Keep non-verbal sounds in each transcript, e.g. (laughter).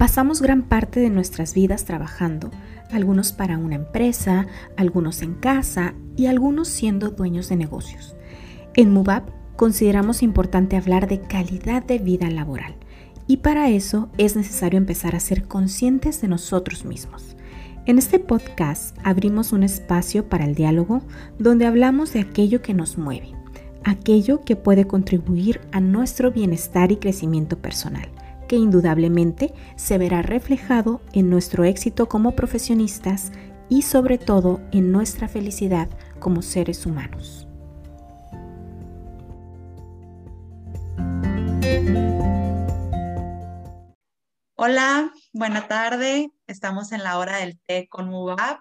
Pasamos gran parte de nuestras vidas trabajando, algunos para una empresa, algunos en casa y algunos siendo dueños de negocios. En MUBAP consideramos importante hablar de calidad de vida laboral y para eso es necesario empezar a ser conscientes de nosotros mismos. En este podcast abrimos un espacio para el diálogo donde hablamos de aquello que nos mueve, aquello que puede contribuir a nuestro bienestar y crecimiento personal que indudablemente se verá reflejado en nuestro éxito como profesionistas y sobre todo en nuestra felicidad como seres humanos. Hola, buena tarde. Estamos en la hora del té con MUBAP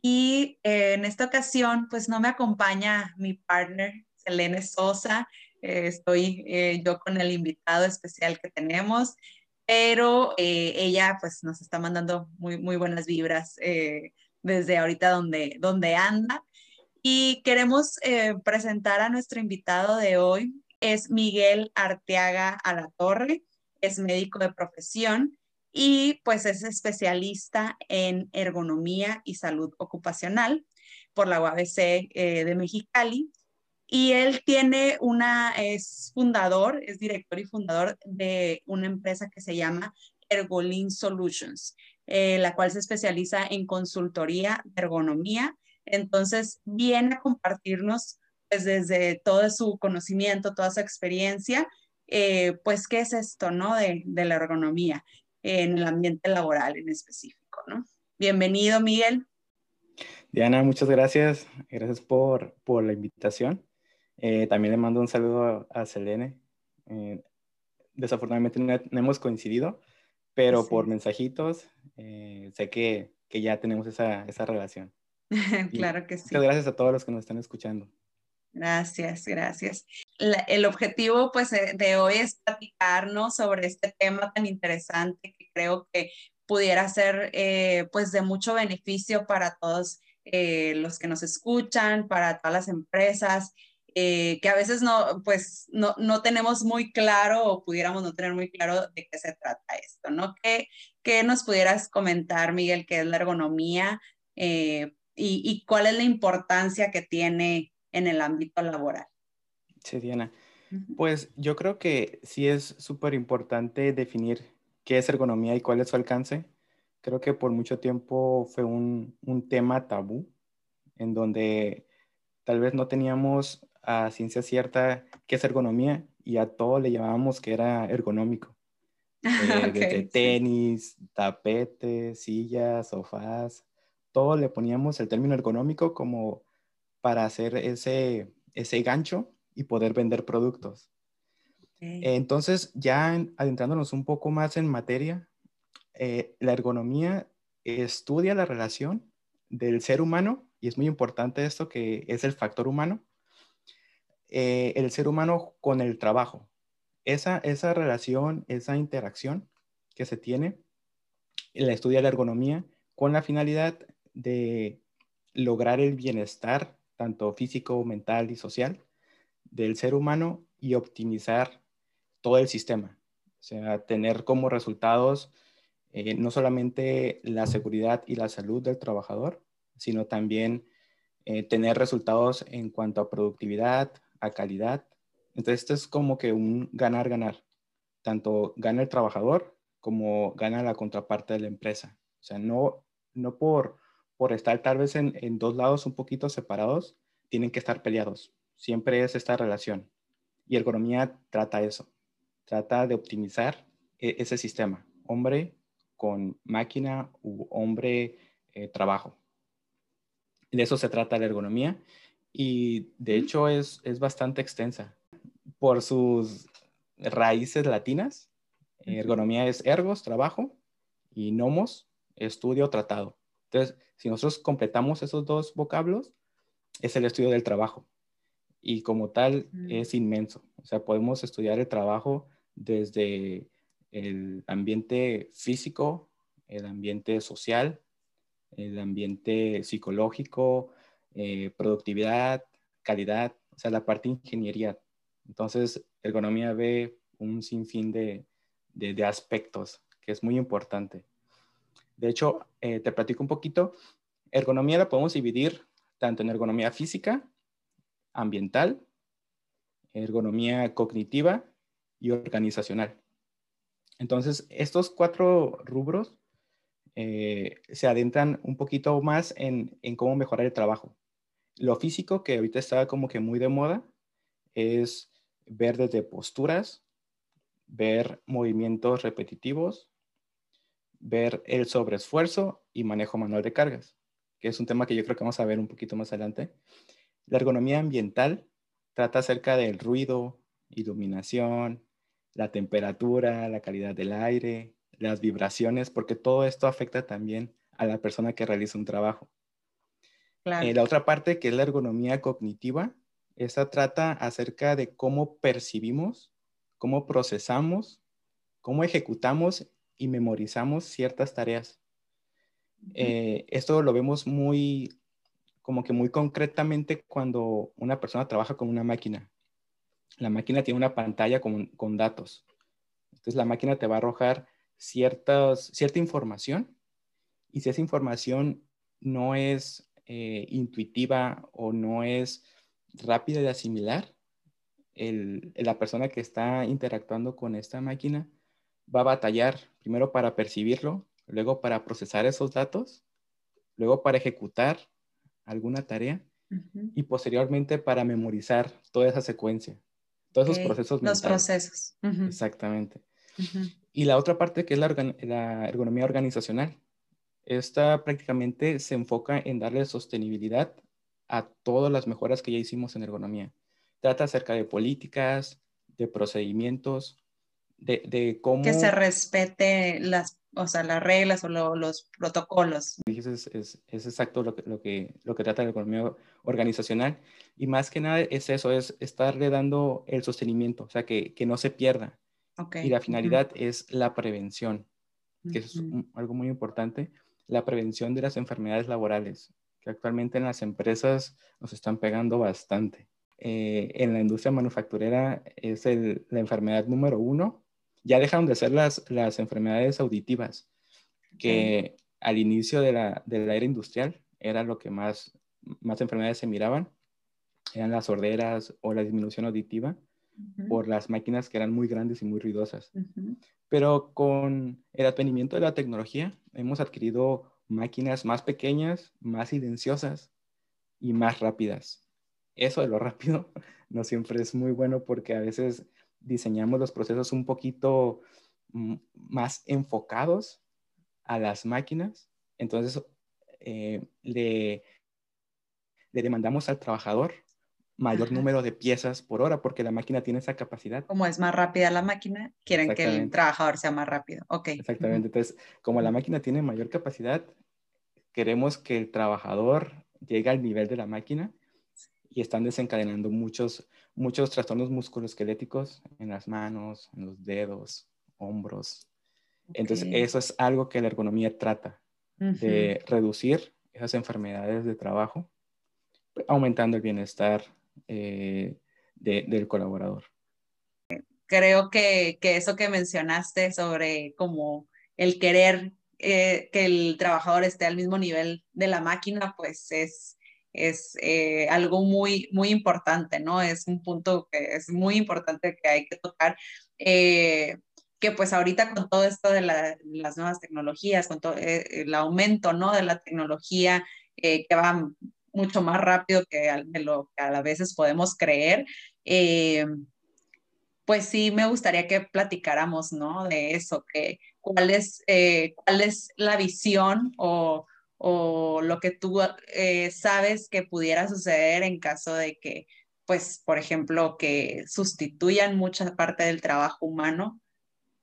y eh, en esta ocasión pues no me acompaña mi partner Selene Sosa. Eh, estoy eh, yo con el invitado especial que tenemos, pero eh, ella pues nos está mandando muy, muy buenas vibras desde ahorita donde, donde anda. Y queremos presentar a nuestro invitado de hoy, es Miguel Arteaga Alatorre, es médico de profesión y pues es especialista en ergonomía y salud ocupacional por la UABC de Mexicali y él tiene una, es fundador, es director y fundador de una empresa que se llama Ergolin Solutions, eh, la cual se especializa en consultoría de ergonomía. Entonces, viene a compartirnos pues, desde todo su conocimiento, toda su experiencia, eh, pues, ¿qué es esto, no? De, de, la ergonomía en el ambiente laboral en específico, ¿no? Bienvenido, Miguel. Diana, muchas gracias. Gracias por, por la invitación. Eh, también le mando un saludo a, Selene. Eh, desafortunadamente no, hemos coincidido, pero por mensajitos eh, sé que, que, ya tenemos esa, esa relación. (laughs) claro que sí. Muchas gracias a todos los que nos están escuchando. Gracias, gracias. el objetivo pues de hoy es platicarnos sobre este tema tan interesante que creo que pudiera ser pues de mucho beneficio para todos los que nos escuchan, para todas las empresas eh, que a veces no, pues no, no, tenemos muy claro o pudiéramos no tener muy claro de qué se trata esto, ¿no? ¿Qué, qué nos pudieras comentar, Miguel, qué es la ergonomía eh, y, y, cuál es la importancia que tiene en el ámbito laboral? Sí, Diana. Pues yo creo que sí es súper importante definir qué es ergonomía y cuál es su alcance. Creo que por mucho tiempo fue un, un tema tabú en donde tal vez no teníamos a ciencia cierta qué es ergonomía y a todo le llamábamos que era ergonómico. (laughs) Eh, tenis, tapetes, sillas, sofás, todo le poníamos el término ergonómico como para hacer ese, ese gancho y poder vender productos. Entonces, ya adentrándonos un poco más en materia, eh, la ergonomía estudia la relación del ser humano, y es muy importante esto que es el factor humano, eh, el ser humano con el trabajo. Esa, esa relación, esa interacción que se tiene, la estudia la ergonomía con la finalidad de lograr el bienestar, tanto físico, mental y social, del ser humano y optimizar todo el sistema. O sea, tener como resultados eh, no solamente la seguridad y la salud del trabajador, sino también eh, tener resultados en cuanto a productividad, a calidad. Entonces, esto es como que un ganar-ganar. Tanto gana el trabajador como gana la contraparte de la empresa. O sea, no, no por, por estar tal vez en, en dos lados un poquito separados, tienen que estar peleados. Siempre es esta relación. Y ergonomía trata eso. Trata de optimizar e, ese sistema. Hombre con máquina u hombre eh, trabajo. De eso se trata la ergonomía y de hecho es, es bastante extensa. Por sus raíces latinas, ergonomía es ergos, trabajo, y nomos, estudio, tratado. Entonces, si nosotros completamos esos dos vocablos, es el estudio del trabajo. Y como tal, es inmenso. O sea, podemos estudiar el trabajo desde el ambiente físico, el ambiente social, el ambiente psicológico, eh, productividad, calidad, o sea, la parte ingeniería. Entonces, ergonomía ve un sinfín de, de, aspectos que es muy importante. De hecho, eh, te platico un poquito. Ergonomía la podemos dividir tanto en ergonomía física, ambiental, ergonomía cognitiva y organizacional. Entonces, estos cuatro rubros eh, se adentran un poquito más en, en, cómo mejorar el trabajo. Lo físico, que ahorita está como que muy de moda, es ver desde posturas, ver movimientos repetitivos, ver el sobreesfuerzo y manejo manual de cargas, que es un tema que yo creo que vamos a ver un poquito más adelante. La ergonomía ambiental trata acerca del ruido, iluminación, la temperatura, la calidad del aire, las vibraciones, porque todo esto afecta también a la persona que realiza un trabajo. Eh, la otra parte, que es la ergonomía cognitiva, esa trata acerca de cómo percibimos, cómo procesamos, cómo ejecutamos y memorizamos ciertas tareas. Eh, esto lo vemos muy, como que muy concretamente cuando una persona trabaja con una máquina. La máquina tiene una pantalla con, con datos. Entonces la máquina te va a arrojar ciertas, cierta información y si esa información no es eh, intuitiva o no es rápida de asimilar, el, la persona que está interactuando con esta máquina va a batallar primero para percibirlo, luego para procesar esos datos, luego para ejecutar alguna tarea y posteriormente para memorizar toda esa secuencia. Todos esos procesos. Los procesos. Exactamente. Y la otra parte que es la, la, ergonomía organizacional. Esta prácticamente se enfoca en darle sostenibilidad a todas las mejoras que ya hicimos en ergonomía. Trata acerca de políticas, de procedimientos, de, cómo... Que se respete las, o sea, las reglas o los protocolos. Es, es, exacto lo que, lo, que, lo que trata la economía organizacional. Y más que nada es eso, es estarle dando el sostenimiento, o sea, que, que no se pierda. Y la finalidad es la prevención, que es algo muy importante, la prevención de las enfermedades laborales, que actualmente en las empresas nos están pegando bastante. Eh, en la industria manufacturera es la enfermedad número uno. Ya dejaron de ser las, las enfermedades auditivas, que al inicio de la, de la, era industrial era lo que más, más enfermedades se miraban, eran las sorderas o la disminución auditiva por las máquinas que eran muy grandes y muy ruidosas. Pero con el advenimiento de la tecnología hemos adquirido máquinas más pequeñas, más silenciosas y más rápidas. Eso de lo (laughs) rápido no siempre es muy bueno porque a veces diseñamos los procesos un poquito mm, más enfocados a las máquinas. Entonces, eh, le, le demandamos al trabajador mayor número de piezas por hora porque la máquina tiene esa capacidad. Como es más rápida la máquina, quieren que el trabajador sea más rápido. Ok. Exactamente. Entonces, como la máquina tiene mayor capacidad, queremos que el trabajador llegue al nivel de la máquina y están desencadenando muchos, muchos trastornos musculoesqueléticos en las manos, en los dedos, hombros. Entonces, eso es algo que la ergonomía trata, de reducir esas enfermedades de trabajo, aumentando el bienestar eh, del colaborador. Creo que, que, eso que mencionaste sobre como el querer eh, que el trabajador esté al mismo nivel de la máquina, pues es, es eh, algo muy, muy importante, ¿no? Es un punto que es muy importante que hay que tocar. Eh, que pues ahorita con todo esto de las nuevas tecnologías, con todo el aumento, ¿no? De la tecnología que va mucho más rápido que de lo que a veces podemos creer, pues sí me gustaría que platicáramos, ¿no? De eso, que cuál es, eh, la visión o, o lo que tú eh, sabes que pudiera suceder en caso de que, pues, por ejemplo, que sustituyan mucha parte del trabajo humano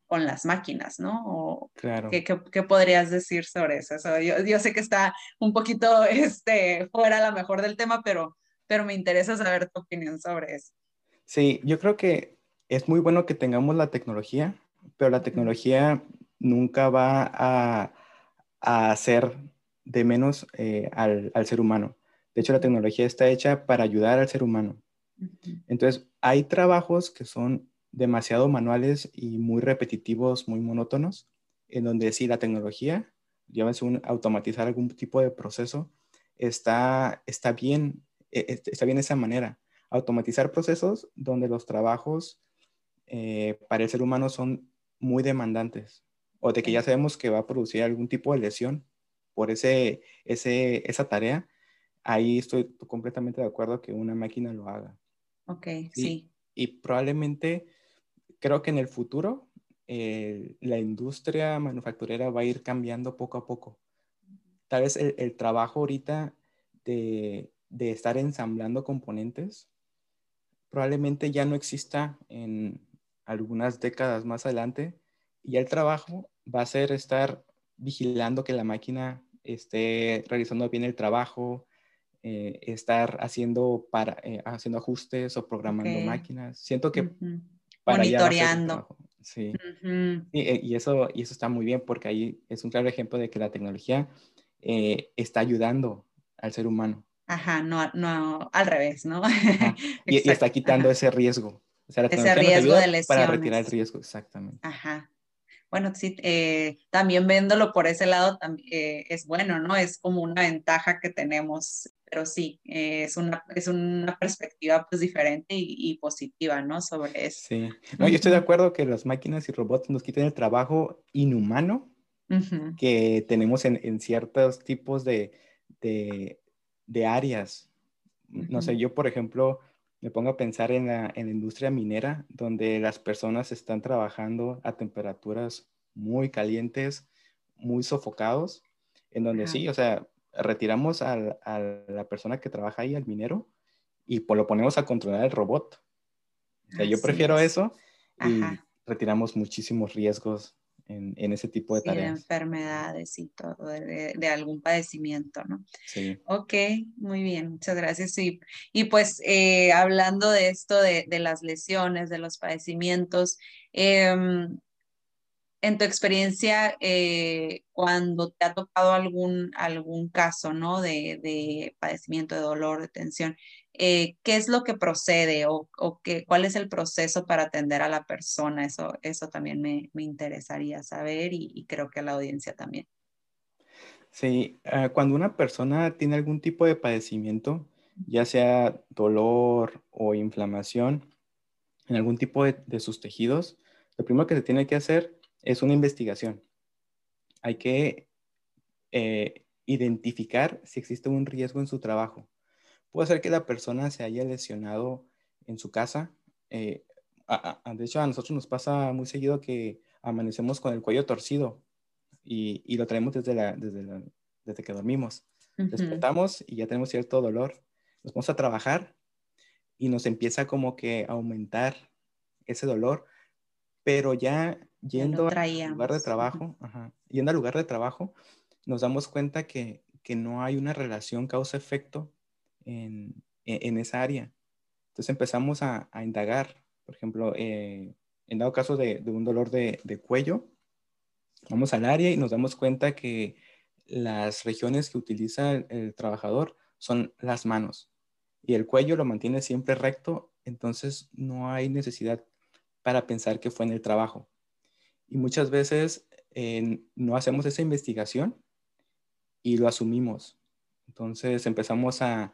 con las máquinas, ¿no? claro. ¿qué, qué, podrías decir sobre eso? yo, yo, sé que está un poquito (laughs) este, fuera a lo mejor del tema, pero, pero me interesa saber tu opinión sobre eso. Sí, yo creo que es muy bueno que tengamos la tecnología, pero la tecnología nunca va a, hacer de menos eh, al, ser humano. De hecho, la tecnología está hecha para ayudar al ser humano. Entonces, hay trabajos que son demasiado manuales y muy repetitivos, muy monótonos, en donde sí la tecnología, llámese un automatizar algún tipo de proceso, está, está bien, e, e, está bien esa manera. Automatizar procesos donde los trabajos eh, para el ser humano son muy demandantes o de que ya sabemos que va a producir algún tipo de lesión por ese, ese, esa tarea, ahí estoy completamente de acuerdo que una máquina lo haga. Ok, sí. Y probablemente creo que en el futuro eh, la industria manufacturera va a ir cambiando poco a poco. Tal vez el, trabajo ahorita de, de, estar ensamblando componentes probablemente ya no exista en algunas décadas más adelante y el trabajo va a ser estar vigilando que la máquina esté realizando bien el trabajo, eh, estar haciendo, para, eh, haciendo ajustes o programando máquinas. Siento que monitoreando. Sí. Eh, y, eso, y eso está muy bien porque ahí es un claro ejemplo de que la tecnología eh, está ayudando al ser humano. Ajá, no, no al revés, ¿no? (laughs) y, está quitando ese riesgo. ese riesgo de lesiones. Para retirar el riesgo, exactamente. Ajá. Bueno, sí, eh, también viéndolo por ese lado es bueno, ¿no? Es como una ventaja que tenemos pero sí, eh, es, una, es una perspectiva pues diferente y, positiva, ¿no? Sobre eso. Sí, no, yo estoy de acuerdo que las máquinas y robots nos quiten el trabajo inhumano que tenemos en, en, ciertos tipos de, de, de áreas. No sé, yo por ejemplo me pongo a pensar en la, en la industria minera, donde las personas están trabajando a temperaturas muy calientes, muy sofocados, en donde sí, o sea, retiramos a, la persona que trabaja ahí, al minero, y pues lo ponemos a controlar el robot. O sea, yo prefiero eso y retiramos muchísimos riesgos en, ese tipo de tareas. De enfermedades y todo, de, algún padecimiento, ¿no? Sí. Ok, muy bien, muchas gracias. Y, y pues eh, hablando de esto, de, las lesiones, de los padecimientos, em, en tu experiencia, eh, cuando te ha tocado algún, algún caso, ¿no? De, padecimiento, de dolor, de tensión, eh, ¿qué es lo que procede o, o qué, cuál es el proceso para atender a la persona? Eso, eso también me, interesaría saber y, creo que a la audiencia también. Sí, ah, cuando una persona tiene algún tipo de padecimiento, ya sea dolor o inflamación en algún tipo de, de sus tejidos, lo primero que se tiene que hacer es una investigación. Hay que eh, identificar si existe un riesgo en su trabajo. Puede ser que la persona se haya lesionado en su casa. Eh, de hecho, a nosotros nos pasa muy seguido que amanecemos con el cuello torcido y, lo traemos desde, la, desde, desde que dormimos. Despertamos y ya tenemos cierto dolor. Nos vamos a trabajar y nos empieza como que a aumentar ese dolor, pero ya yendo al lugar de trabajo, yendo al lugar de trabajo, nos damos cuenta que, no hay una relación causa-efecto en, e, en, esa área. Entonces empezamos a, indagar, por ejemplo, eh, en dado caso de, un dolor de, cuello, vamos al área y nos damos cuenta que las regiones que utiliza el, el, trabajador son las manos y el cuello lo mantiene siempre recto, entonces no hay necesidad para pensar que fue en el trabajo. Y muchas veces eh, no hacemos esa investigación y lo asumimos. Entonces empezamos a,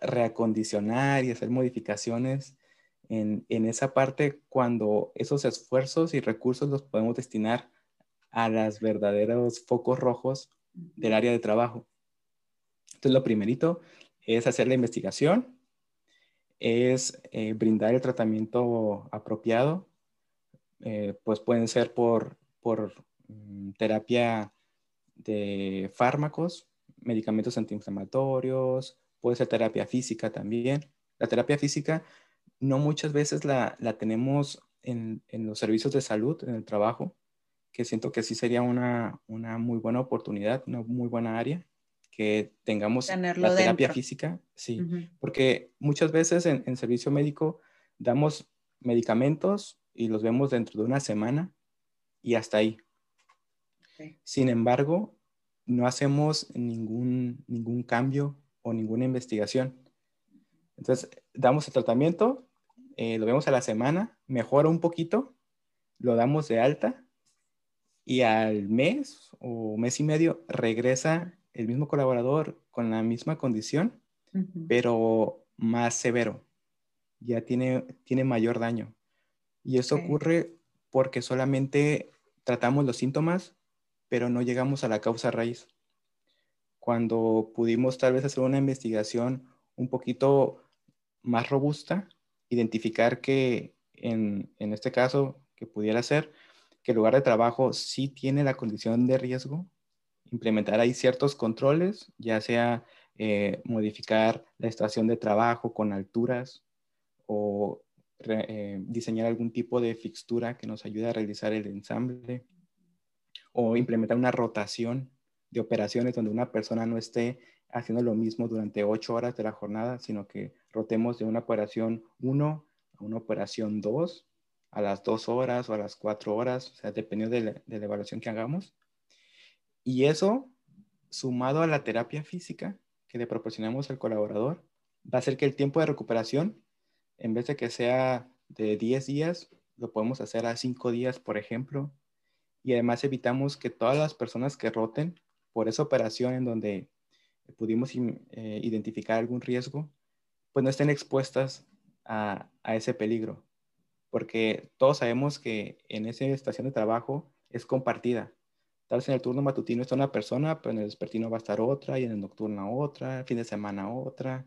reacondicionar y hacer modificaciones en, esa parte cuando esos esfuerzos y recursos los podemos destinar a los verdaderos focos rojos del área de trabajo. Entonces, lo primerito es hacer la investigación, es eh, brindar el tratamiento apropiado eh, pues pueden ser por, por mm, terapia de fármacos, medicamentos antiinflamatorios, puede ser terapia física también. La terapia física no muchas veces la, la tenemos en, en, los servicios de salud, en el trabajo, que siento que sí sería una, una muy buena oportunidad, una muy buena área que tengamos la terapia física, sí, porque muchas veces en, en servicio médico damos medicamentos y los vemos dentro de una semana y hasta ahí. Sin embargo, no hacemos ningún, ningún cambio o ninguna investigación. Entonces, damos el tratamiento, eh, lo vemos a la semana, mejora un poquito, lo damos de alta y al mes o mes y medio regresa el mismo colaborador con la misma condición, pero más severo. Ya tiene, tiene mayor daño. Y eso ocurre porque solamente tratamos los síntomas, pero no llegamos a la causa raíz. Cuando pudimos tal vez hacer una investigación un poquito más robusta, identificar que en, este caso que pudiera ser que el lugar de trabajo sí tiene la condición de riesgo, implementar ahí ciertos controles, ya sea eh, modificar la estación de trabajo con alturas o eh, diseñar algún tipo de fixtura que nos ayude a realizar el ensamble o implementar una rotación de operaciones donde una persona no esté haciendo lo mismo durante ocho horas de la jornada, sino que rotemos de una operación 1 a una operación 2 a las dos horas o a las cuatro horas, o sea, dependiendo de la, evaluación que hagamos. Y eso, sumado a la terapia física que le proporcionamos al colaborador, va a hacer que el tiempo de recuperación, en vez de que sea de 10 días, lo podemos hacer a 5 días, por ejemplo. Y además evitamos que todas las personas que roten por esa operación en donde pudimos eh, identificar algún riesgo, pues no estén expuestas a ese peligro porque todos sabemos que en esa estación de trabajo es compartida. Tal vez en el turno matutino está una persona, pero en el despertino va a estar otra, y en el nocturno otra, el fin de semana otra,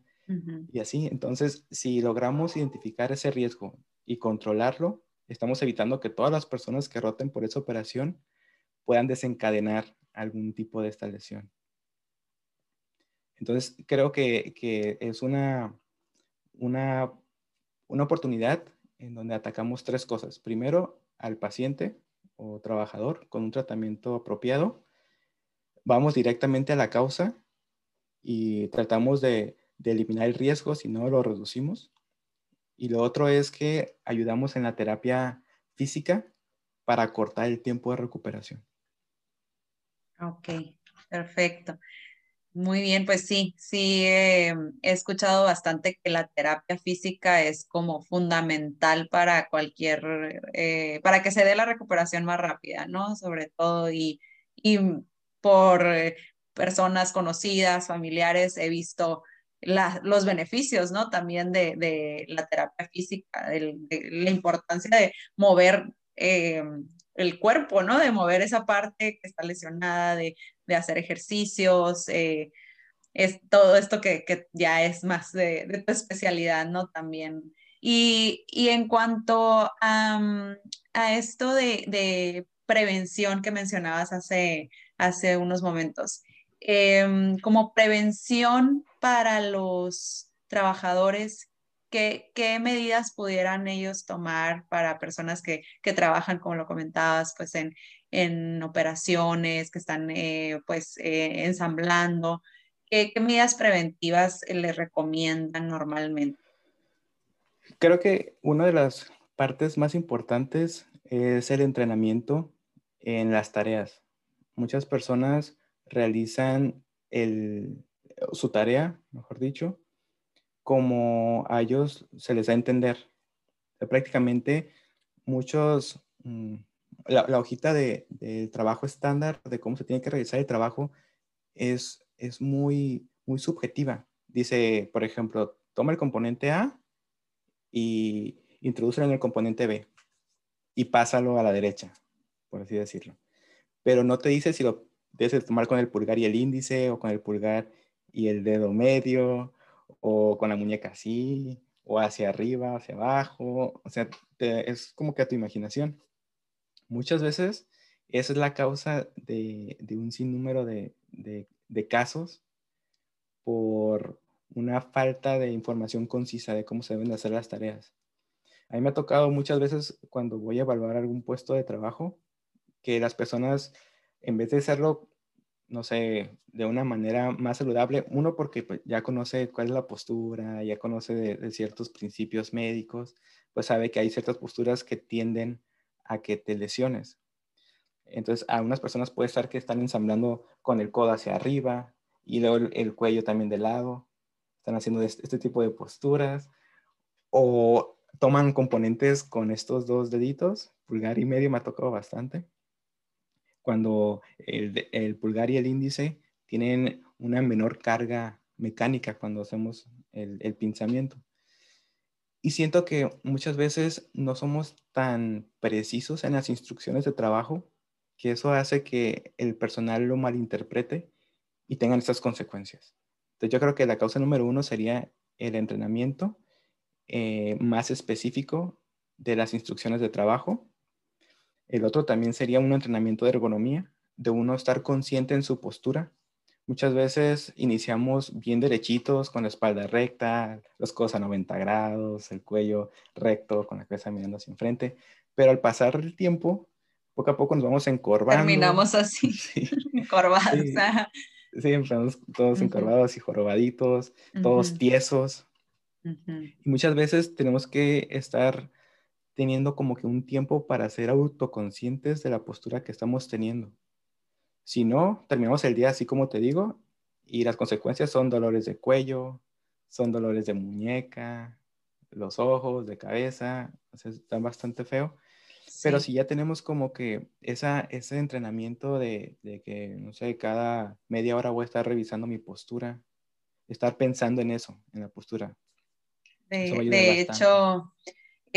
y así. Entonces, si logramos identificar ese riesgo y controlarlo, estamos evitando que todas las personas que roten por esa operación puedan desencadenar algún tipo de esta lesión. Entonces, creo que, es una, una, una oportunidad en donde atacamos tres cosas. Primero, al paciente o trabajador con un tratamiento apropiado. Vamos directamente a la causa y tratamos de, eliminar el riesgo, si no lo reducimos. Y lo otro es que ayudamos en la terapia física para cortar el tiempo de recuperación. Ok, perfecto. Muy bien, pues sí, sí he escuchado bastante que la terapia física es como fundamental para cualquier, eh, para que se dé la recuperación más rápida, ¿no? Sobre todo y, y por eh, personas conocidas, familiares, he visto los beneficios, ¿no? También de, la terapia física, de, la importancia de mover eh, el cuerpo, ¿no? De mover esa parte que está lesionada, de, hacer ejercicios, eh, es todo esto que, ya es más de, tu especialidad, ¿no? También. Y, en cuanto a, esto de, prevención que mencionabas hace, hace unos momentos, em, como prevención para los trabajadores ¿qué, medidas pudieran ellos tomar para personas que, trabajan, como lo comentabas, pues en, operaciones, que están eh, pues eh, ensamblando? ¿Qué, medidas preventivas les recomiendan normalmente? Creo que una de las partes más importantes es el entrenamiento en las tareas. Muchas personas realizan su tarea, mejor dicho, como a ellos se les da a entender. prácticamente muchos, mm, la, hojita de, trabajo estándar de cómo se tiene que realizar el trabajo es, es muy, muy subjetiva. Dice, por ejemplo, toma el componente A y introduce en el componente B y pásalo a la derecha, por así decirlo. Pero no te dice si lo debes tomar con el pulgar y el índice o con el pulgar y el dedo medio o con la muñeca así, o hacia arriba, hacia abajo, o sea, es como que a tu imaginación. Muchas veces esa es la causa de, un sinnúmero de, casos por una falta de información concisa de cómo se deben de hacer las tareas. A mí me ha tocado muchas veces cuando voy a evaluar algún puesto de trabajo que las personas, en vez de hacerlo no sé, de una manera más saludable. Uno, porque pues, ya conoce cuál es la postura, ya conoce de, ciertos principios médicos, pues sabe que hay ciertas posturas que tienden a que te lesiones. Entonces, a unas personas puede estar que están ensamblando con el codo hacia arriba y luego el, cuello también de lado. Están haciendo este, este tipo de posturas. O toman componentes con estos dos deditos, pulgar y medio, me ha tocado bastante cuando el, pulgar y el índice tienen una menor carga mecánica cuando hacemos el, el pinzamiento. Y siento que muchas veces no somos tan precisos en las instrucciones de trabajo que eso hace que el personal lo malinterprete y tengan estas consecuencias. Entonces yo creo que la causa número uno sería el entrenamiento eh, más específico de las instrucciones de trabajo. El otro también sería un entrenamiento de ergonomía, de uno estar consciente en su postura Muchas veces iniciamos bien derechitos, con la espalda recta, los codos a 90 grados, el cuello recto, con la cabeza mirando hacia enfrente, pero al pasar el tiempo, poco a poco nos vamos encorvando. Terminamos así, (laughs) (laughs) encorvados. Sí, empezamos todos encorvados y jorobaditos, todos tiesos. Y muchas veces tenemos que estar teniendo como que un tiempo para ser autoconscientes de la postura que estamos teniendo. Si no, terminamos el día así como te digo y las consecuencias son dolores de cuello, son dolores de muñeca, los ojos, de cabeza, o están bastante feo. Pero si ya tenemos como que esa, ese entrenamiento de, de, que, no sé, cada media hora voy a estar revisando mi postura, estar pensando en eso, en la postura. de hecho,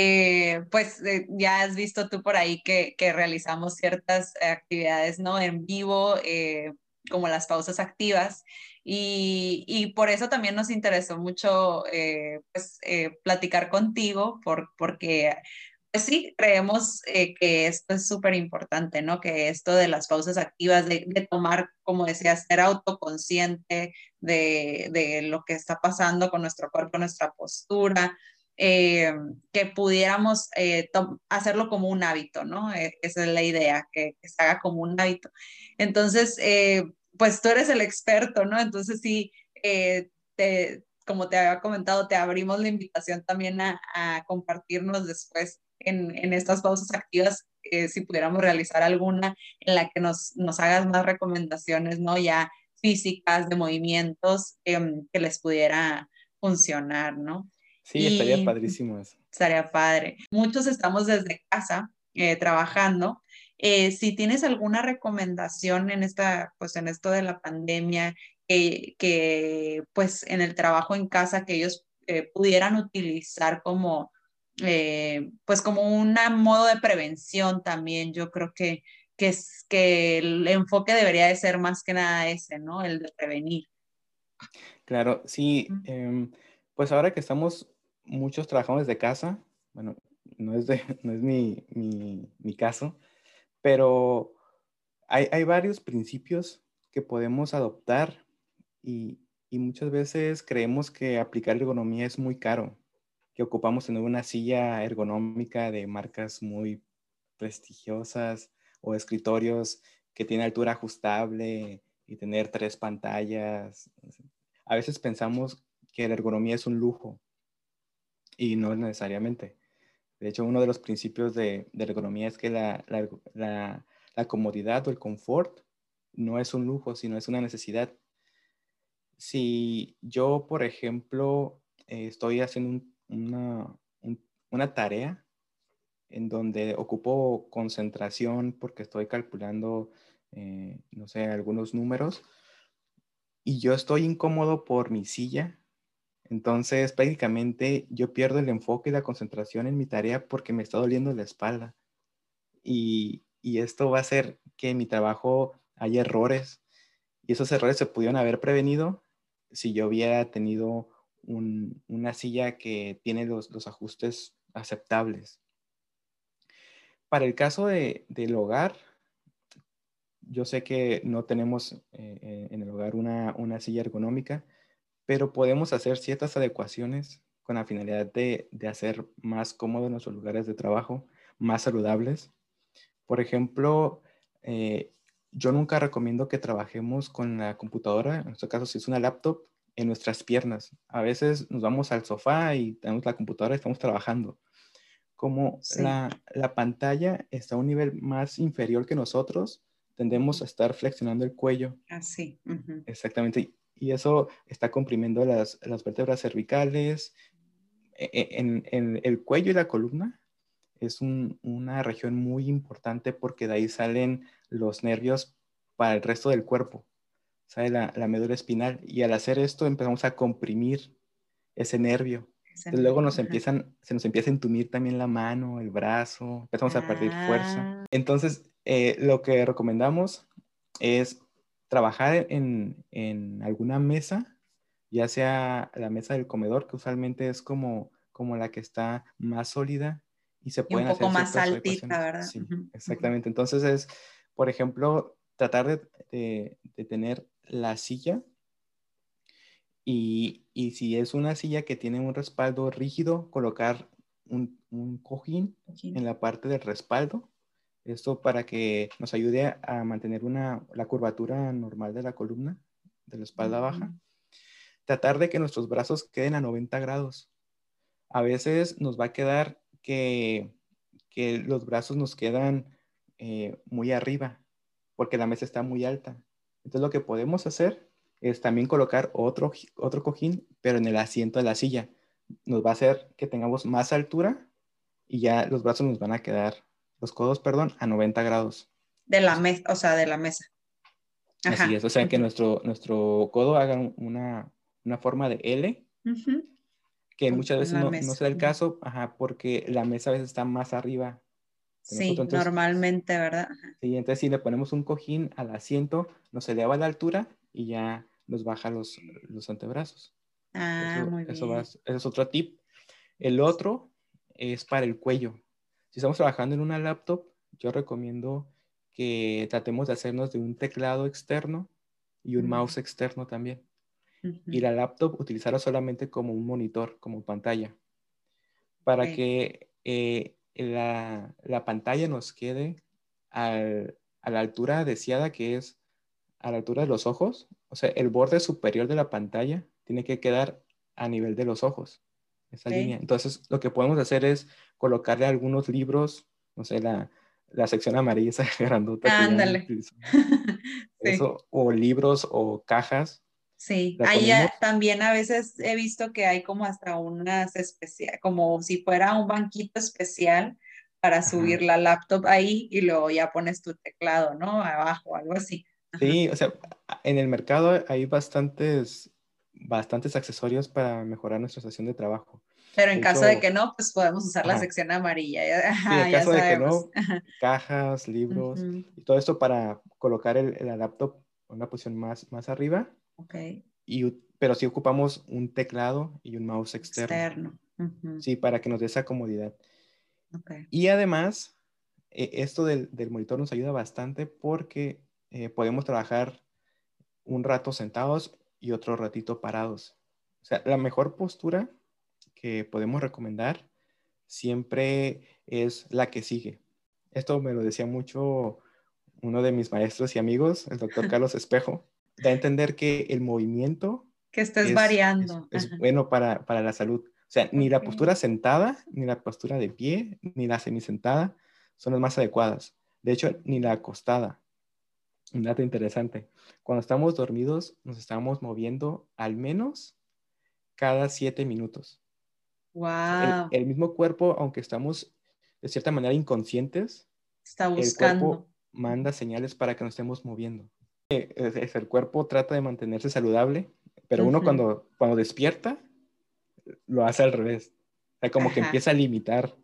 eh, pues eh, ya has visto tú por ahí que, realizamos ciertas actividades ¿no? en vivo, eh, como las pausas activas, y, por eso también nos interesó mucho pues, platicar contigo, por, porque pues sí, creemos que esto es súper importante, ¿no? Que esto de las pausas activas, de, de tomar, como decías, ser autoconsciente de, de, lo que está pasando con nuestro cuerpo, nuestra postura, eh, que pudiéramos eh, hacerlo como un hábito, ¿no? E, esa es la idea, que, se haga como un hábito. Entonces, eh, pues tú eres el experto, ¿no? Entonces sí, como te había comentado, te abrimos la invitación también a, compartirnos después en, en, estas pausas activas, si pudiéramos realizar alguna en la que nos, nos hagas más recomendaciones, ¿no? Ya físicas, de movimientos em, que les pudiera funcionar, ¿no? Sí, estaría padrísimo eso. Estaría padre. Muchos estamos desde casa eh, trabajando. Eh, si tienes alguna recomendación en esta, pues en esto de la pandemia, que pues en el trabajo en casa que ellos eh, pudieran utilizar como, pues como un modo de prevención también, yo creo que, que, es, que el enfoque debería de ser más que nada ese, ¿no? El de prevenir. Claro, sí. Em, pues ahora que estamos muchos trabajamos de casa, bueno, no es, de, (laughs) no es mi, mi, mi caso, pero hay, hay, varios principios que podemos adoptar y, y, muchas veces creemos que aplicar ergonomía es muy caro, que ocupamos tener una silla ergonómica de marcas muy prestigiosas o escritorios que tienen altura ajustable y tener tres pantallas. A veces pensamos que la ergonomía es un lujo y no es necesariamente. De hecho, uno de los principios de, de la economía es que la, la, la, comodidad o el confort no es un lujo, sino es una necesidad. Si yo, por ejemplo, eh, estoy haciendo una, una tarea en donde ocupo concentración porque estoy calculando, eh, no sé, algunos números, y yo estoy incómodo por mi silla entonces, prácticamente yo pierdo el enfoque y la concentración en mi tarea porque me está doliendo la espalda. Y, esto va a hacer que en mi trabajo haya errores. Y esos errores se pudieron haber prevenido si yo hubiera tenido una silla que tiene los, ajustes aceptables. Para el caso de, del hogar, yo sé que no tenemos eh, eh, en el hogar una, una silla ergonómica, pero podemos hacer ciertas adecuaciones con la finalidad de, hacer más cómodos nuestros lugares de trabajo, más saludables. Por ejemplo, eh, yo nunca recomiendo que trabajemos con la computadora, en nuestro caso si es una laptop, en nuestras piernas. A veces nos vamos al sofá y tenemos la computadora y estamos trabajando. Como la, pantalla está a un nivel más inferior que nosotros, tendemos a estar flexionando el cuello. Así. Exactamente y eso está comprimiendo las, las vértebras cervicales, e, e, en, en, el cuello y la columna. es una región muy importante porque de ahí salen los nervios para el resto del cuerpo, sale la, la médula espinal y al hacer esto empezamos a comprimir ese nervio. luego nos empiezan, se nos empieza a entumir también la mano, el brazo, empezamos a perder fuerza. Ah. Entonces, eh, lo que recomendamos es trabajar en, en, alguna mesa, ya sea la mesa del comedor, que usualmente es como, como la que está más sólida y se pueden un poco más altita, ¿verdad? Sí, exactamente. Entonces es, por ejemplo, tratar de, de, tener la silla y, y, si es una silla que tiene un respaldo rígido, colocar un, un cojín en la parte del respaldo. Esto para que nos ayude a mantener una, la curvatura normal de la columna, de la espalda baja. Tratar de que nuestros brazos queden a 90 grados. A veces nos va a quedar que, que los brazos nos quedan eh, muy arriba porque la mesa está muy alta. Entonces lo que podemos hacer es también colocar otro, otro cojín, pero en el asiento de la silla. Nos va a hacer que tengamos más altura y ya los brazos nos van a quedar, los codos, perdón, a 90 grados. De la mesa, o sea, de la mesa. Así es, o sea, que nuestro, nuestro codo haga una, una forma de L, que muchas veces no, no el caso, ajá, porque la mesa a veces está más arriba. Sí, normalmente, ¿verdad? Sí, entonces si le ponemos un cojín al asiento, nos eleva la altura y ya nos baja los, los antebrazos. Ah, muy bien. Eso, es otro tip. El otro es para el cuello. Si estamos trabajando en una laptop, yo recomiendo que tratemos de hacernos de un teclado externo y un mouse externo también. Y la laptop utilizarla solamente como un monitor, como pantalla, para que eh, la, la, pantalla nos quede al, a la altura deseada, que es a la altura de los ojos. O sea, el borde superior de la pantalla tiene que quedar a nivel de los ojos, esa línea. Entonces, lo que podemos hacer es colocarle algunos libros, no sé, la, la sección amarilla, (laughs) esa grandota. Ándale. (laughs) Eso, o libros o cajas Sí, ahí también a veces he visto que hay como hasta unas especiales, como si fuera un banquito especial para subir la laptop ahí y luego ya pones tu teclado, ¿no? Abajo, algo así. Sí, o sea, en el mercado hay bastantes, bastantes accesorios para mejorar nuestra estación de trabajo. Pero en caso de que no, pues podemos usar la sección amarilla. en caso de que no, cajas, libros y todo esto para colocar el, el laptop en una posición más, más arriba Okay. Y, pero sí ocupamos un teclado y un mouse externo. Sí, para que nos dé esa comodidad. Okay. Y además, e, esto del, del, monitor nos ayuda bastante porque eh, podemos trabajar un rato sentados y otro ratito parados. O sea, la mejor postura que podemos recomendar siempre es la que sigue. Esto me lo decía mucho uno de mis maestros y amigos, el doctor (laughs) Carlos Espejo da a entender que el movimiento... Que estés variando. Es, bueno para, para, la salud. O sea, ni la postura sentada, ni la postura de pie, ni la semisentada son las más adecuadas. De hecho, ni la acostada. Un dato interesante. Cuando estamos dormidos, nos estamos moviendo al menos cada siete minutos. Wow. El, mismo cuerpo, aunque estamos de cierta manera inconscientes, está buscando. El cuerpo manda señales para que nos estemos moviendo es, el cuerpo trata de mantenerse saludable, pero uno cuando, cuando despierta lo hace al revés. O sea, como que empieza a limitar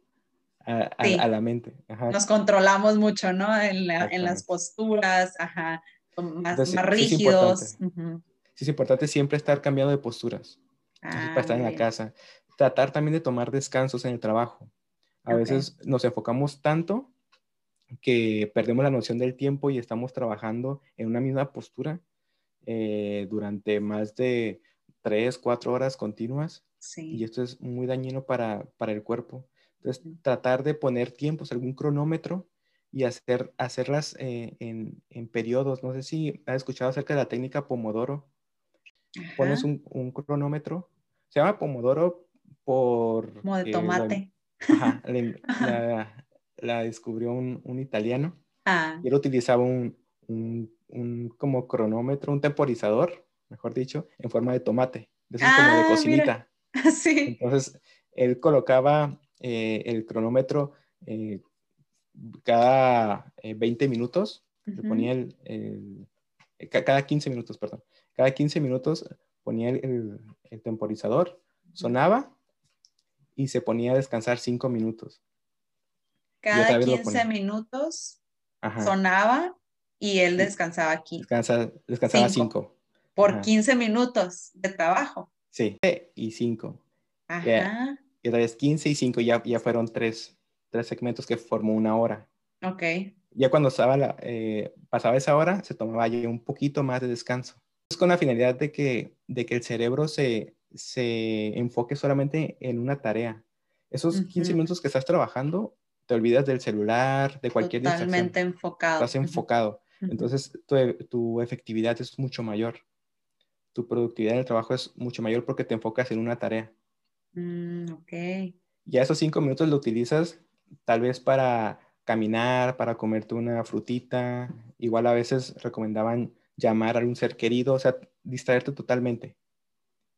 a, la mente. Nos controlamos mucho, ¿no? En, las posturas, ajá, más, rígidos. Sí es, importante siempre estar cambiando de posturas para estar en la casa. Tratar también de tomar descansos en el trabajo. A veces nos enfocamos tanto que perdemos la noción del tiempo y estamos trabajando en una misma postura eh, durante más de tres, cuatro horas continuas. Y esto es muy dañino para, para el cuerpo. Entonces, tratar de poner tiempos, algún cronómetro y hacer, hacerlas eh, en, en, periodos. No sé si has escuchado acerca de la técnica Pomodoro. Pones un, un, cronómetro. Se llama Pomodoro por... Como de tomate. (laughs) ajá, la, la descubrió un, un italiano. Ah. Y él utilizaba un, un, un, como cronómetro, un temporizador, mejor dicho, en forma de tomate. Es como de ah, cocinita. (laughs) Sí. Entonces, él colocaba eh, el cronómetro eh, cada 20 minutos, le ponía el, cada 15 minutos, perdón, cada 15 minutos ponía el, temporizador, sonaba y se ponía a descansar 5 minutos. Cada 15 minutos sonaba y él descansaba 15. descansaba 5. Por 15 minutos de trabajo. Sí, y 5. Ajá. Y otra vez 15 y 5, ya, ya fueron tres, tres segmentos que formó una hora. Ok. Ya cuando estaba la, eh, pasaba esa hora, se tomaba ya un poquito más de descanso. Es con la finalidad de que, de que el cerebro se, se enfoque solamente en una tarea. Esos 15 minutos que estás trabajando, te olvidas del celular, de cualquier Totalmente enfocado. Estás enfocado. Entonces, tu, tu, efectividad es mucho mayor. Tu productividad en el trabajo es mucho mayor porque te enfocas en una tarea. Mm, ok. Ya esos cinco minutos lo utilizas tal vez para caminar, para comerte una frutita. Igual a veces recomendaban llamar a un ser querido, o sea, distraerte totalmente.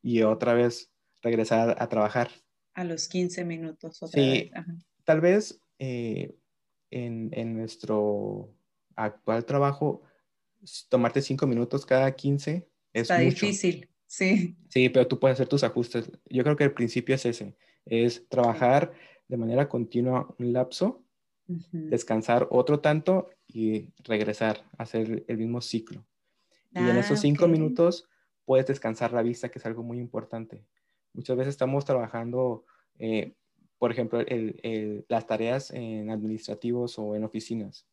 Y otra vez regresar a trabajar. A los 15 minutos. Otra sí, tal vez eh, en, en, nuestro actual trabajo, tomarte cinco minutos cada 15 es Está difícil, sí. Sí, pero tú puedes hacer tus ajustes. Yo creo que el principio es ese, es trabajar de manera continua un lapso, descansar otro tanto y regresar a hacer el mismo ciclo. y en esos ah, cinco minutos puedes descansar la vista, que es algo muy importante. Muchas veces estamos trabajando, eh, por ejemplo, las tareas en administrativos o en oficinas.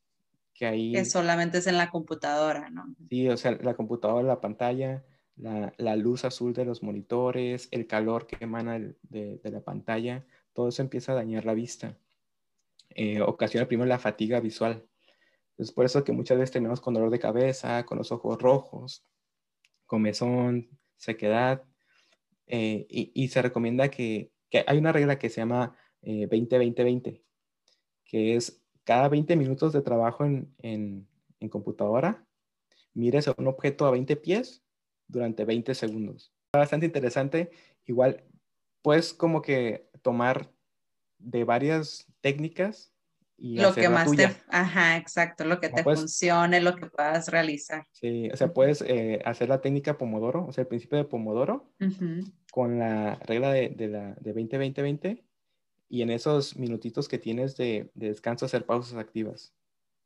Que ahí... Que solamente es en la computadora, ¿no? Sí, o sea, la computadora, la pantalla, la, luz azul de los monitores, el calor que emana de, la pantalla, todo eso empieza a dañar la vista. Eh, ocasiona primero la fatiga visual. Es por eso que muchas veces tenemos con dolor de cabeza, con los ojos rojos, comezón, sequedad. Eh, y, se recomienda que, hay una regla que se llama 20-20-20, eh, que es cada 20 minutos de trabajo en, en, en computadora, mires a un objeto a 20 pies durante 20 segundos. Bastante interesante. Igual, puedes como que tomar de varias técnicas y lo que más te, ajá, exacto, lo que te funcione, lo que puedas realizar. Sí, o sea, puedes eh, hacer la técnica Pomodoro, o sea, el principio de Pomodoro, con la regla de, de la de 20-20-20, y en esos minutitos que tienes de, de descanso hacer pausas activas.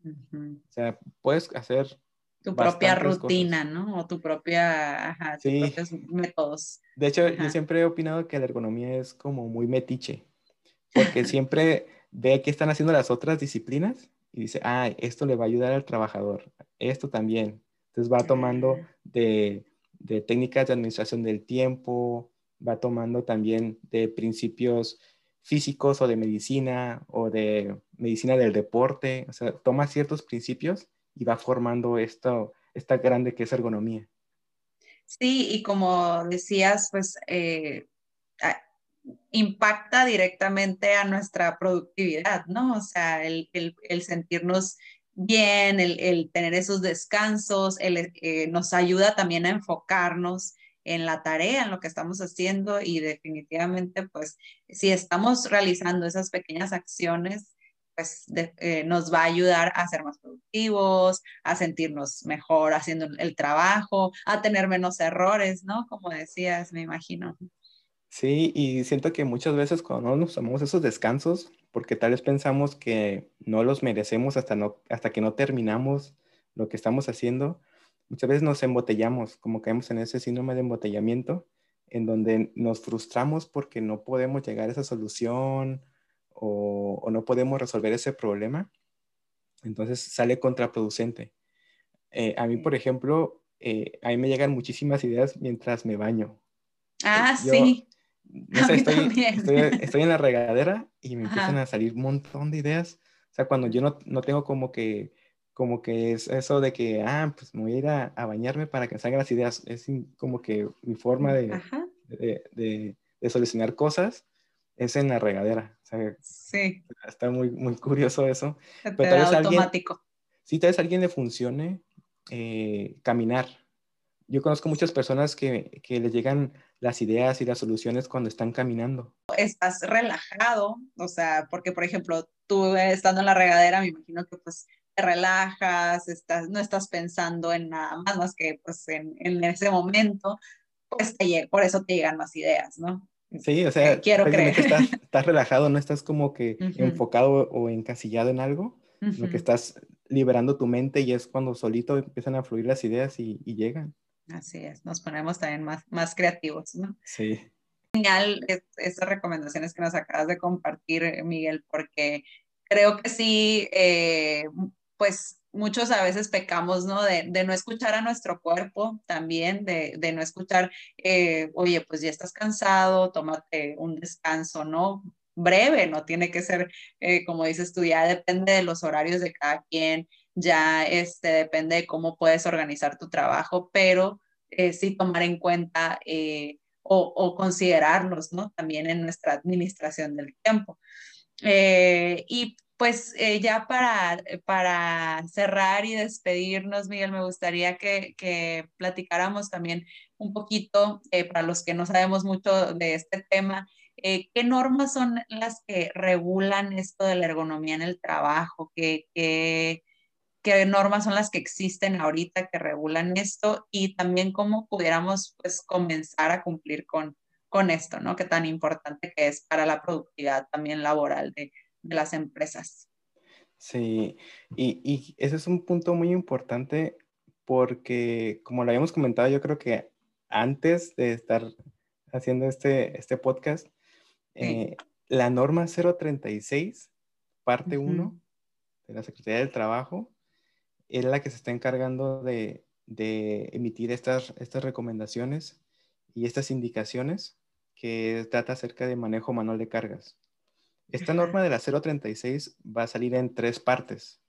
O sea, puedes hacer tu propia rutina, ¿no? O tu propia, ajá, tus propios métodos. De hecho, yo siempre he opinado que la ergonomía es como muy metiche, porque (laughs) siempre ve qué están haciendo las otras disciplinas y dice, ah, esto le va a ayudar al trabajador, esto también. Entonces va tomando de, de técnicas de administración del tiempo, va tomando también de principios físicos o de medicina o de medicina del deporte, o sea, toma ciertos principios y va formando esto, esta grande que es ergonomía. Sí, y como decías, pues eh, impacta directamente a nuestra productividad, ¿no? O sea, el, sentirnos bien, el, tener esos descansos, eh, nos ayuda también a enfocarnos en la tarea, en lo que estamos haciendo y definitivamente, pues, si estamos realizando esas pequeñas acciones, pues eh, nos va a ayudar a ser más productivos, a sentirnos mejor haciendo el trabajo, a tener menos errores, ¿no? Como decías, me imagino. Sí, y siento que muchas veces cuando no nos tomamos esos descansos, porque tal vez pensamos que no los merecemos hasta, no, hasta que no terminamos lo que estamos haciendo, muchas veces nos embotellamos, como caemos en ese síndrome de embotellamiento, en donde nos frustramos porque no podemos llegar a esa solución o, no podemos resolver ese problema, entonces sale contraproducente. Eh, a mí, por ejemplo, eh, a mí me llegan muchísimas ideas mientras me baño. Ah, sí. Estoy, en la regadera y me empiezan a salir un montón de ideas. O sea, cuando yo no, no, tengo como que, como que es eso de que, ah, pues me voy a ir a, bañarme para que salgan las ideas. Es como que mi forma de, de, de solucionar cosas es en la regadera. sí. Está muy, muy curioso eso. Pero tal vez automático. Alguien, sí, tal vez a alguien le funcione eh, caminar. Yo conozco muchas personas que, que les llegan las ideas y las soluciones cuando están caminando. Estás relajado, o sea, porque por ejemplo, tú estando en la regadera, me imagino que pues te relajas, estás, no estás pensando en nada más más que pues en, en ese momento, pues te, por eso te llegan más ideas, ¿no? Sí, o sea, quiero creer. Estás, estás, relajado, no estás como que (laughs) enfocado o encasillado en algo, sino que estás liberando tu mente y es cuando solito empiezan a fluir las ideas y, y llegan. Así es, nos ponemos también más, más creativos, ¿no? Sí. Genial estas recomendaciones que nos acabas de compartir, Miguel, porque creo que sí, eh, pues muchos a veces pecamos, ¿no? De, de, no escuchar a nuestro cuerpo también, de, de no escuchar, eh, oye, pues ya estás cansado, tómate un descanso, ¿no? Breve, no tiene que ser, eh, como dices tú, ya depende de los horarios de cada quien, ya este, depende de cómo puedes organizar tu trabajo, pero eh, sí tomar en cuenta o, o, considerarlos, ¿no? También en nuestra administración del tiempo. y pues eh, ya para, para cerrar y despedirnos, Miguel, me gustaría que, que platicáramos también un poquito, eh, para los que no sabemos mucho de este tema, eh, ¿qué normas son las que regulan esto de la ergonomía en el trabajo? ¿Qué, qué, qué normas son las que existen ahorita que regulan esto? Y también cómo pudiéramos pues, comenzar a cumplir con, con esto, ¿no? Qué tan importante que es para la productividad también laboral de de las empresas. Sí, y, y, ese es un punto muy importante porque, como lo habíamos comentado, yo creo que antes de estar haciendo este, este podcast, eh, la norma 036, parte 1 de la Secretaría del Trabajo, es la que se está encargando de, de emitir estas, estas recomendaciones y estas indicaciones que trata acerca de manejo manual de cargas. Esta norma de la 036 va a salir en tres partes.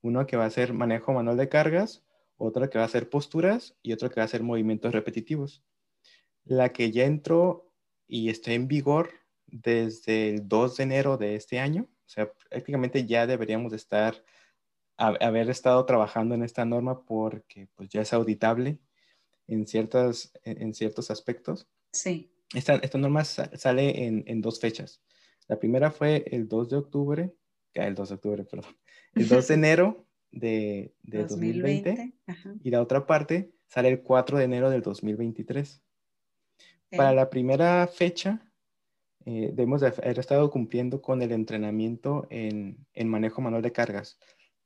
Uno que va a ser manejo manual de cargas, otra que va a ser posturas y otro que va a ser movimientos repetitivos. La que ya entró y está en vigor desde el 2 de enero de este año, o sea, prácticamente ya deberíamos estar, haber estado trabajando en esta norma porque pues ya es auditable en, ciertas, en, ciertos aspectos. Sí. Esta, esta norma sale en, en dos fechas. La primera fue el 2 de octubre, el 2 de octubre, perdón, el 2 de (laughs) enero de, 2020, y la otra parte sale el 4 de enero del 2023. Para la primera fecha, eh, debemos haber estado cumpliendo con el entrenamiento en, en manejo manual de cargas.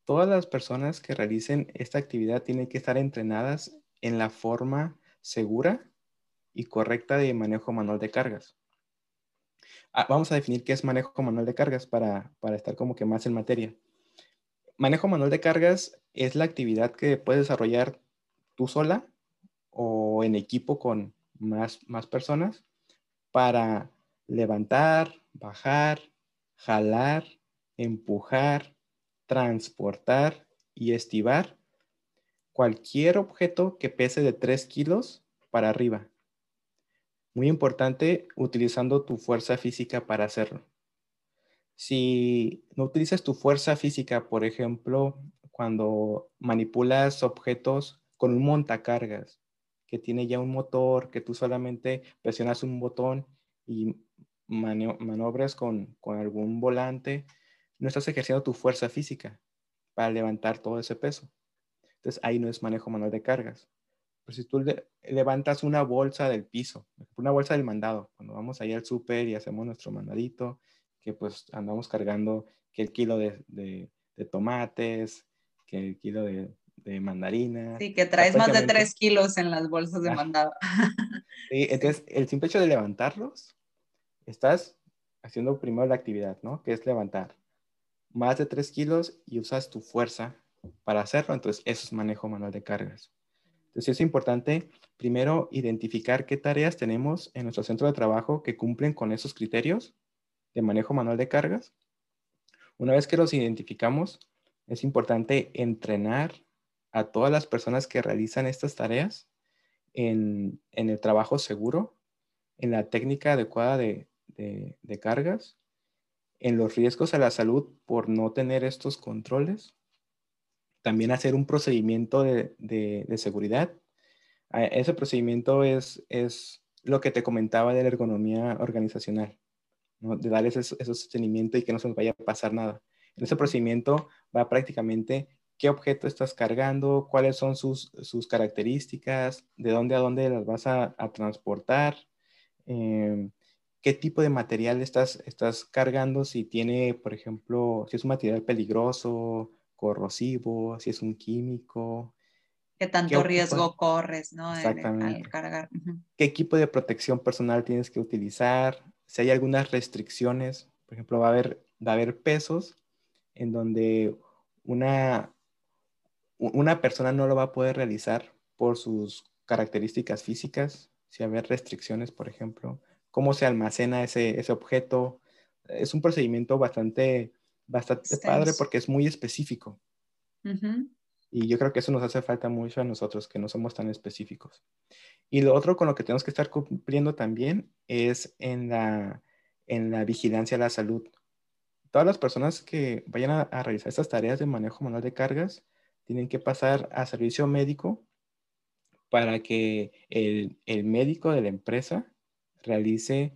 Todas las personas que realicen esta actividad tienen que estar entrenadas en la forma segura y correcta de manejo manual de cargas. Ah, vamos a definir qué es manejo manual de cargas para, estar como que más en materia. Manejo manual de cargas es la actividad que puedes desarrollar tú sola o en equipo con más, más personas para levantar, bajar, jalar, empujar, transportar y estivar cualquier objeto que pese de 3 kilos para arriba muy importante utilizando tu fuerza física para hacerlo. Si no utilizas tu fuerza física, por ejemplo, cuando manipulas objetos con un montacargas que tiene ya un motor, que tú solamente presionas un botón y manobras con, con algún volante, no estás ejerciendo tu fuerza física para levantar todo ese peso. Entonces ahí no es manejo manual de cargas. Pues, si tú levantas una bolsa del piso, una bolsa del mandado, cuando vamos ahí al súper y hacemos nuestro mandadito, que pues andamos cargando que el kilo de, de, tomates, que el kilo de, de mandarina. Sí, que traes más de tres kilos en las bolsas de mandado. (laughs) sí, entonces el simple hecho de levantarlos, estás haciendo primero la actividad, ¿no? Que es levantar más de tres kilos y usas tu fuerza para hacerlo, entonces eso es manejo manual de cargas. Entonces es importante primero identificar qué tareas tenemos en nuestro centro de trabajo que cumplen con esos criterios de manejo manual de cargas. Una vez que los identificamos, es importante entrenar a todas las personas que realizan estas tareas en, el trabajo seguro, en la técnica adecuada de, cargas, en los riesgos a la salud por no tener estos controles también hacer un procedimiento de, seguridad. Ah, ese procedimiento es, es lo que te comentaba de la ergonomía organizacional, de darles ese, sostenimiento y que no se nos vaya a pasar nada. En ese procedimiento va prácticamente qué objeto estás cargando, cuáles son sus, sus características, de dónde a dónde las vas a, transportar, em, qué tipo de material estás, estás cargando, si tiene, por ejemplo, si es un material peligroso, corrosivo, si es un químico. ¿Qué tanto riesgo corres, ¿no? Exactamente. Al cargar. ¿Qué equipo de protección personal tienes que utilizar? Si hay algunas restricciones, por ejemplo, va a haber, va a haber pesos en donde una, una persona no lo va a poder realizar por sus características físicas, si hay restricciones, por ejemplo, cómo se almacena ese, ese objeto. Es un procedimiento bastante, bastante padre porque es muy específico. Y yo creo que eso nos hace falta mucho a nosotros, que no somos tan específicos. Y lo otro con lo que tenemos que estar cumpliendo también es en la, en la vigilancia a la salud. Todas las personas que vayan a, a realizar estas tareas de manejo manual de cargas tienen que pasar a servicio médico para que el, el médico de la empresa realice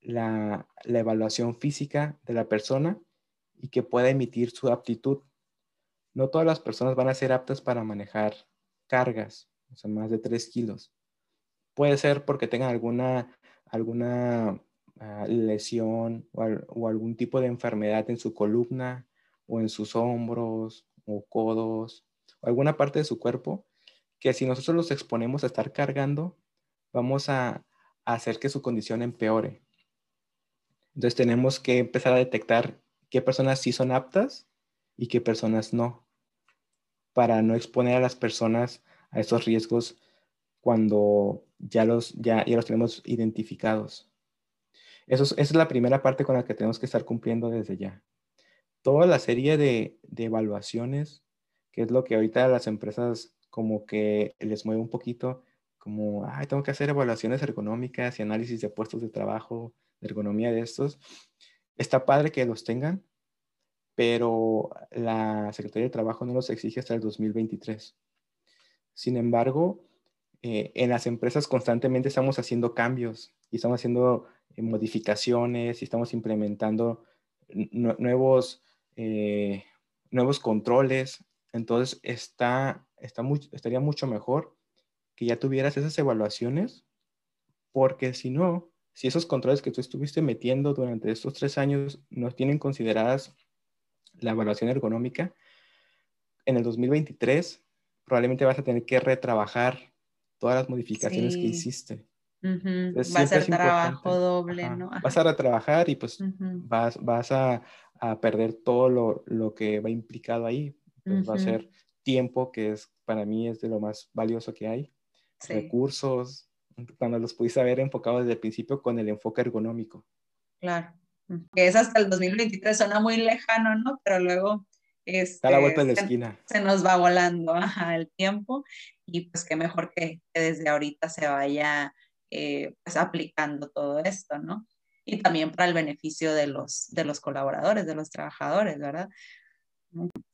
la, la, evaluación física de la persona y que pueda emitir su aptitud. No todas las personas van a ser aptas para manejar cargas, o sea, más de 3 kilos. Puede ser porque tengan alguna, alguna ah, lesión o, o algún tipo de enfermedad en su columna o en sus hombros o codos o alguna parte de su cuerpo que si nosotros los exponemos a estar cargando, vamos a, hacer que su condición empeore. Entonces tenemos que empezar a detectar qué personas sí son aptas y qué personas no, para no exponer a las personas a esos riesgos cuando ya los, ya, ya los tenemos identificados. Eso esa es la primera parte con la que tenemos que estar cumpliendo desde ya. Toda la serie de, de evaluaciones, que es lo que ahorita las empresas como que les mueve un poquito, como, ay, tengo que hacer evaluaciones ergonómicas y análisis de puestos de trabajo, de ergonomía de estos. Está padre que los tengan, pero la Secretaría de Trabajo no los exige hasta el 2023. Sin embargo, eh, en las empresas constantemente estamos haciendo cambios y estamos haciendo eh, modificaciones y estamos implementando nuevos, eh, nuevos controles. Entonces, está, está estaría mucho mejor que ya tuvieras esas evaluaciones, porque si no, si esos controles que tú estuviste metiendo durante estos tres años no tienen consideradas la evaluación ergonómica, en el 2023 probablemente vas a tener que retrabajar todas las modificaciones que hiciste. Va a ser trabajo doble, ¿no? Vas a retrabajar y pues vas, vas a, a, perder todo lo, lo, que va implicado ahí. Pues va a ser tiempo que es para mí es de lo más valioso que hay recursos, cuando los pudiste haber enfocado desde el principio con el enfoque ergonómico. Claro, que es hasta el 2023, suena muy lejano, ¿no? Pero luego... Está a la vuelta de la esquina. Se nos va volando (laughs) el tiempo y pues qué mejor que, desde ahorita se vaya eh, pues aplicando todo esto, ¿no? Y también para el beneficio de los, de los colaboradores, de los trabajadores, ¿verdad?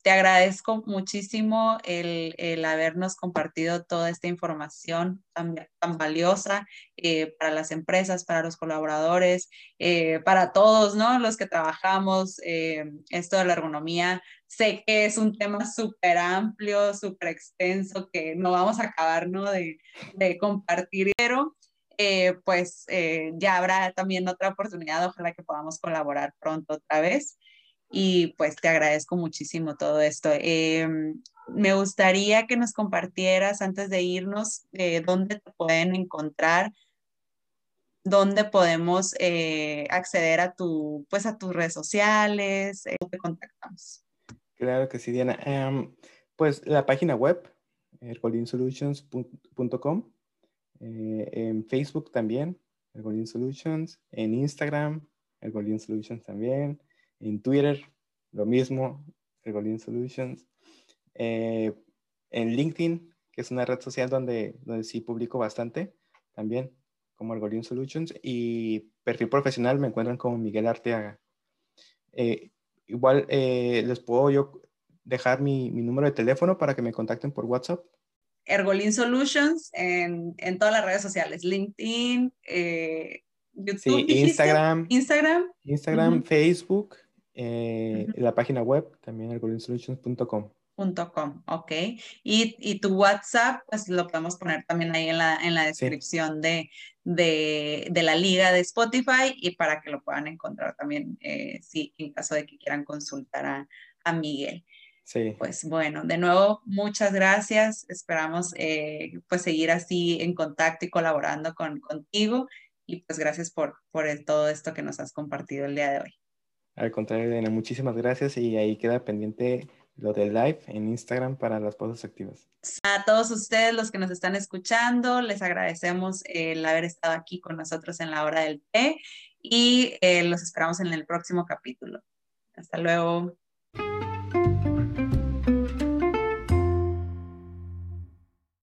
Te agradezco muchísimo el, habernos compartido toda esta información tan, valiosa eh, para las empresas, para los colaboradores, eh, para todos, ¿no? Los que trabajamos. Eh, esto de la ergonomía, sé que es un tema súper amplio, súper extenso, que no vamos a acabar, ¿no? De, de compartir, pero pues ya habrá también otra oportunidad, ojalá que podamos colaborar pronto otra vez y pues te agradezco muchísimo todo esto. Em, me gustaría que nos compartieras antes de irnos eh, dónde te pueden encontrar, dónde podemos eh, acceder a tu, pues a tus redes sociales, eh, te contactamos. Claro que sí, Diana. Em, pues la página web, ergolinsolutions.com, en Facebook también, Ergolin Solutions, en Instagram, Ergolin Solutions también, en Twitter, lo mismo, Ergolin Solutions. Eh, en LinkedIn, que es una red social donde, donde sí publico bastante, también como Ergolin Solutions. Y perfil profesional me encuentran como Miguel Arteaga. Eh, igual eh, les puedo yo dejar mi, mi, número de teléfono para que me contacten por WhatsApp. Ergolin Solutions en, en, todas las redes sociales, LinkedIn, eh, YouTube, Instagram, Instagram, Instagram, Facebook, eh, la página web también ergolinsolutions.com. .com, ok. Y, y, tu WhatsApp, pues lo podemos poner también ahí en la, en la descripción de, de, de, la liga de Spotify y para que lo puedan encontrar también, eh, sí, en caso de que quieran consultar a, a Miguel. Sí. Pues bueno, de nuevo, muchas gracias. Esperamos eh, pues seguir así en contacto y colaborando con, contigo. Y pues gracias por, por todo esto que nos has compartido el día de hoy. Al contrario, Elena, muchísimas gracias y ahí queda pendiente lo del live en Instagram para las pausas activas. A todos ustedes los que nos están escuchando, les agradecemos el haber estado aquí con nosotros en la hora del té y eh, los esperamos en el próximo capítulo. Hasta luego.